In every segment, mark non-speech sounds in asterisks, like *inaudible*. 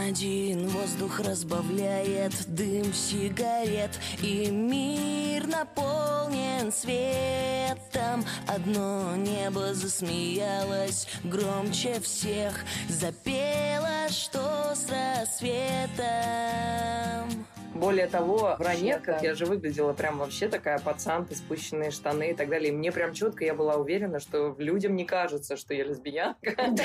один Воздух разбавляет дым сигарет И мир наполнен светом. Одно небо засмеялось громче всех Запело, что с рассветом более того, в ранетках я же выглядела прям вообще такая пацанка, спущенные штаны и так далее. И мне прям четко я была уверена, что людям не кажется, что я лесбиянка. *laughs*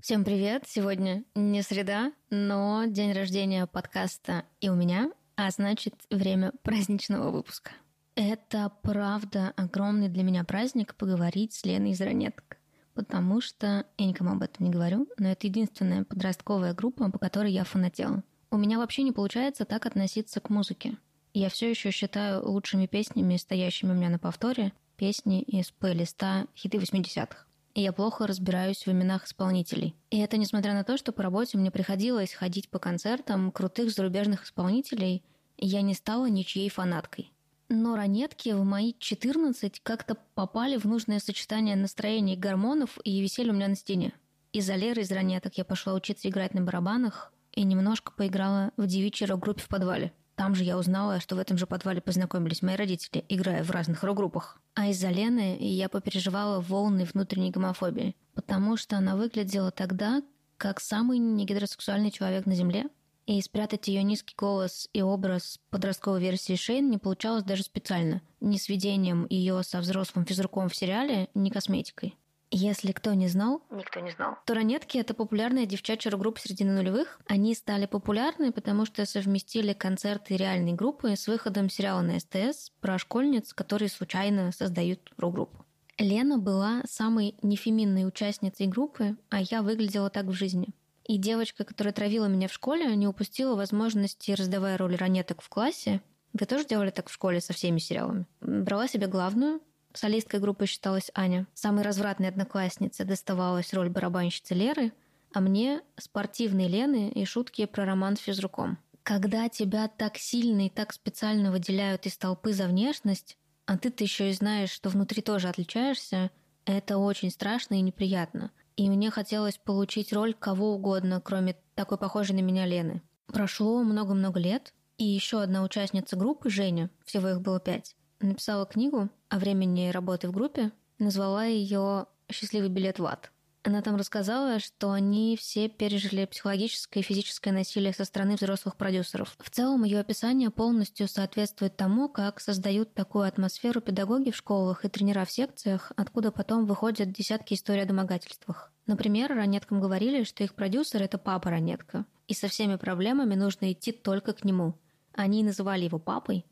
Всем привет! Сегодня не среда, но день рождения подкаста и у меня, а значит время праздничного выпуска. Это правда огромный для меня праздник поговорить с Леной из ранеток потому что я никому об этом не говорю, но это единственная подростковая группа, по которой я фанатела. У меня вообще не получается так относиться к музыке. Я все еще считаю лучшими песнями, стоящими у меня на повторе, песни из плейлиста хиты 80-х. И я плохо разбираюсь в именах исполнителей. И это несмотря на то, что по работе мне приходилось ходить по концертам крутых зарубежных исполнителей, я не стала ничьей фанаткой. Но ранетки в мои 14 как-то попали в нужное сочетание настроений гормонов и висели у меня на стене. Из-за Леры из ранеток я пошла учиться играть на барабанах, и немножко поиграла в девичьей рок-группе в подвале. Там же я узнала, что в этом же подвале познакомились мои родители, играя в разных рок-группах. А из-за Лены я попереживала волны внутренней гомофобии, потому что она выглядела тогда как самый негетеросексуальный человек на Земле, и спрятать ее низкий голос и образ подростковой версии Шейн не получалось даже специально. Ни сведением ее со взрослым физруком в сериале, ни косметикой. Если кто не знал, никто не знал, то «Ранетки» — это популярная девчачья рок-группа середины нулевых. Они стали популярны, потому что совместили концерты реальной группы с выходом сериала на СТС про школьниц, которые случайно создают рок-группу. Лена была самой нефеминной участницей группы, а я выглядела так в жизни. И девочка, которая травила меня в школе, не упустила возможности, раздавая роли ранеток в классе. Вы тоже делали так в школе со всеми сериалами? Брала себе главную, Солисткой группы считалась Аня. Самой развратной однокласснице доставалась роль барабанщицы Леры, а мне – спортивной Лены и шутки про роман с физруком. Когда тебя так сильно и так специально выделяют из толпы за внешность, а ты-то еще и знаешь, что внутри тоже отличаешься, это очень страшно и неприятно. И мне хотелось получить роль кого угодно, кроме такой похожей на меня Лены. Прошло много-много лет, и еще одна участница группы, Женя, всего их было пять, написала книгу о времени работы в группе, назвала ее «Счастливый билет в ад». Она там рассказала, что они все пережили психологическое и физическое насилие со стороны взрослых продюсеров. В целом, ее описание полностью соответствует тому, как создают такую атмосферу педагоги в школах и тренера в секциях, откуда потом выходят десятки историй о домогательствах. Например, ранеткам говорили, что их продюсер – это папа ранетка, и со всеми проблемами нужно идти только к нему. Они называли его папой,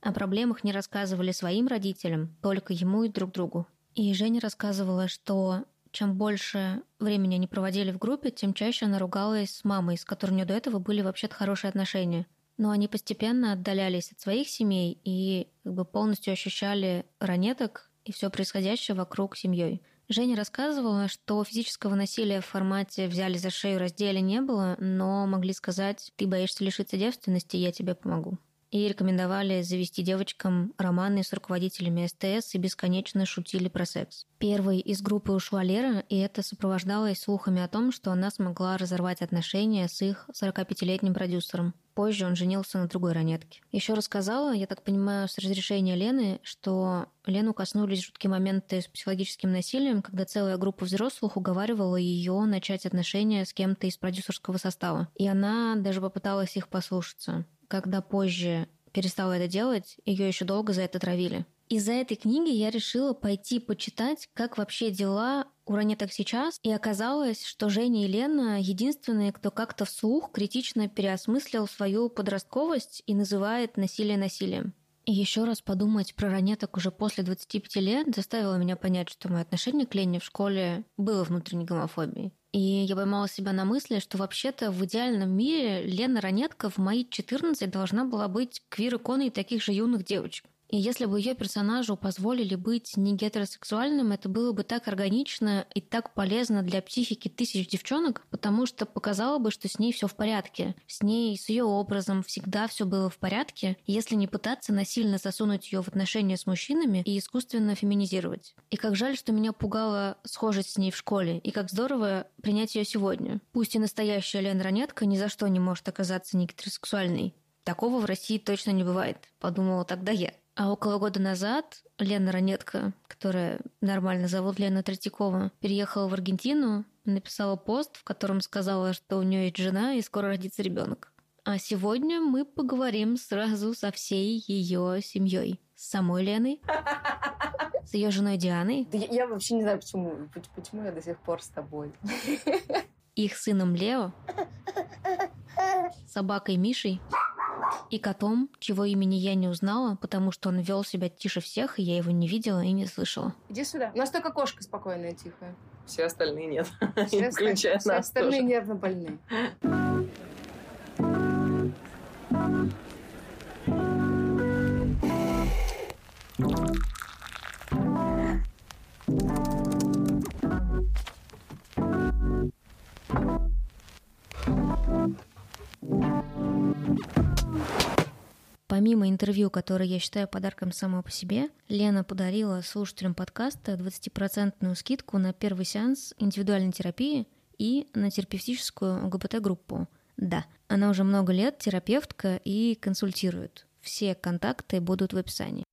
о проблемах не рассказывали своим родителям, только ему и друг другу. И Женя рассказывала, что чем больше времени они проводили в группе, тем чаще она ругалась с мамой, с которой у нее до этого были вообще-то хорошие отношения. Но они постепенно отдалялись от своих семей и как бы полностью ощущали ранеток и все происходящее вокруг семьей. Женя рассказывала, что физического насилия в формате «взяли за шею, раздели» не было, но могли сказать «ты боишься лишиться девственности, я тебе помогу» и рекомендовали завести девочкам романы с руководителями СТС и бесконечно шутили про секс. Первой из группы ушла Лера, и это сопровождалось слухами о том, что она смогла разорвать отношения с их 45-летним продюсером. Позже он женился на другой ранетке. Еще рассказала, я так понимаю, с разрешения Лены, что Лену коснулись жуткие моменты с психологическим насилием, когда целая группа взрослых уговаривала ее начать отношения с кем-то из продюсерского состава. И она даже попыталась их послушаться когда позже перестала это делать, ее еще долго за это травили. Из-за этой книги я решила пойти почитать, как вообще дела у ранеток сейчас, и оказалось, что Женя и Лена единственные, кто как-то вслух критично переосмыслил свою подростковость и называет насилие насилием. Еще раз подумать про ранеток уже после 25 лет заставило меня понять, что мое отношение к Лене в школе было внутренней гомофобией. И я поймала себя на мысли, что вообще-то в идеальном мире Лена Ранетка в мои 14 должна была быть квир-иконой таких же юных девочек. И если бы ее персонажу позволили быть не гетеросексуальным, это было бы так органично и так полезно для психики тысяч девчонок, потому что показало бы, что с ней все в порядке. С ней, с ее образом всегда все было в порядке, если не пытаться насильно засунуть ее в отношения с мужчинами и искусственно феминизировать. И как жаль, что меня пугала схожесть с ней в школе, и как здорово принять ее сегодня. Пусть и настоящая Лена Ранетка ни за что не может оказаться не гетеросексуальной. Такого в России точно не бывает, подумала тогда я. А около года назад Лена Ранетка, которая нормально зовут Лена Третьякова, переехала в Аргентину, написала пост, в котором сказала, что у нее есть жена и скоро родится ребенок. А сегодня мы поговорим сразу со всей ее семьей. С самой Леной, *laughs* с ее женой Дианой. Я, я вообще не знаю, почему, почему я до сих пор с тобой. Их сыном Лео, *laughs* собакой Мишей и котом, чего имени я не узнала, потому что он вел себя тише всех, и я его не видела и не слышала. Иди сюда. У нас только кошка спокойная, тихая. Все остальные нет. Все, *laughs* Включая все нас остальные тоже. нервно больные. Помимо интервью, которое я считаю подарком само по себе, Лена подарила слушателям подкаста 20% скидку на первый сеанс индивидуальной терапии и на терапевтическую ЛГБТ-группу. Да, она уже много лет терапевтка и консультирует. Все контакты будут в описании.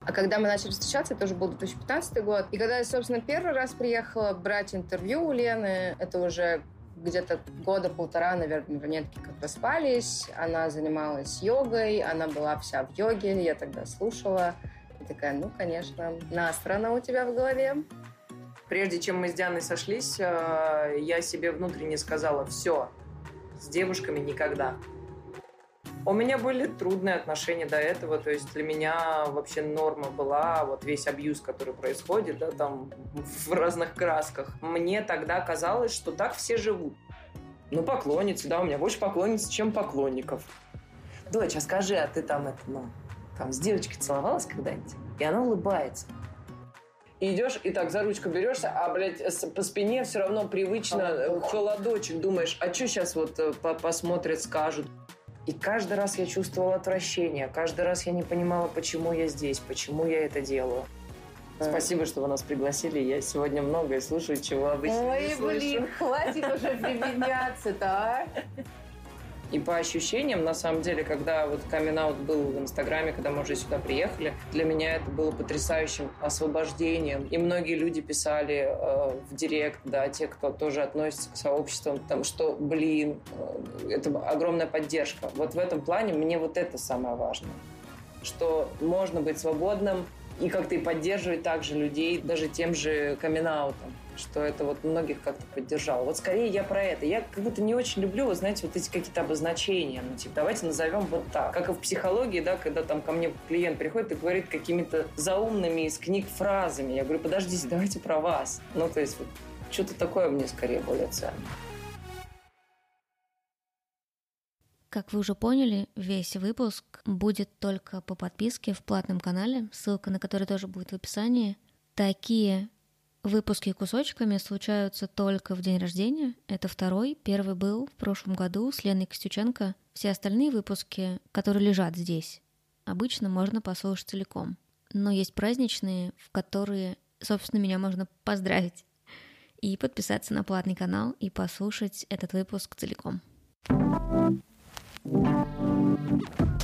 А когда мы начали встречаться, это уже был 2015 год. И когда я, собственно, первый раз приехала брать интервью у Лены, это уже где-то года полтора, наверное, ранетки как распались. Она занималась йогой, она была вся в йоге, я тогда слушала. И такая, ну, конечно, настрана у тебя в голове. Прежде чем мы с Дианой сошлись, э, я себе внутренне сказала, все, с девушками никогда. У меня были трудные отношения до этого, то есть для меня вообще норма была вот весь абьюз, который происходит, да, там в разных красках. Мне тогда казалось, что так все живут. Ну, поклонницы, да, у меня больше поклонниц, чем поклонников. Дочь, а скажи, а ты там это, ну, там с девочкой целовалась когда-нибудь? И она улыбается. И идешь, и так за ручку берешься, а, блядь, по спине все равно привычно холодочек, холодочек думаешь, а что сейчас вот э, посмотрят, скажут. И каждый раз я чувствовала отвращение, каждый раз я не понимала, почему я здесь, почему я это делаю. Спасибо, что вы нас пригласили. Я сегодня многое слушаю, чего обычно Ой, не слышу. блин, хватит уже прибедняться-то, а? И по ощущениям, на самом деле, когда вот камин был в Инстаграме, когда мы уже сюда приехали, для меня это было потрясающим освобождением. И многие люди писали э, в директ, да, те, кто тоже относится к сообществам, там, что, блин, э, это огромная поддержка. Вот в этом плане мне вот это самое важное. Что можно быть свободным и как-то и поддерживать также людей даже тем же камин -аутом что это вот многих как-то поддержало. Вот скорее я про это. Я как будто не очень люблю, вы знаете, вот эти какие-то обозначения. Ну, типа, давайте назовем вот так. Как и в психологии, да, когда там ко мне клиент приходит и говорит какими-то заумными из книг фразами. Я говорю, подождите, давайте про вас. Ну, то есть вот что-то такое мне скорее более ценно. Как вы уже поняли, весь выпуск будет только по подписке в платном канале, ссылка на который тоже будет в описании. Такие Выпуски кусочками случаются только в день рождения. Это второй. Первый был в прошлом году с Леной Костюченко. Все остальные выпуски, которые лежат здесь, обычно можно послушать целиком. Но есть праздничные, в которые, собственно, меня можно поздравить и подписаться на платный канал и послушать этот выпуск целиком. thank you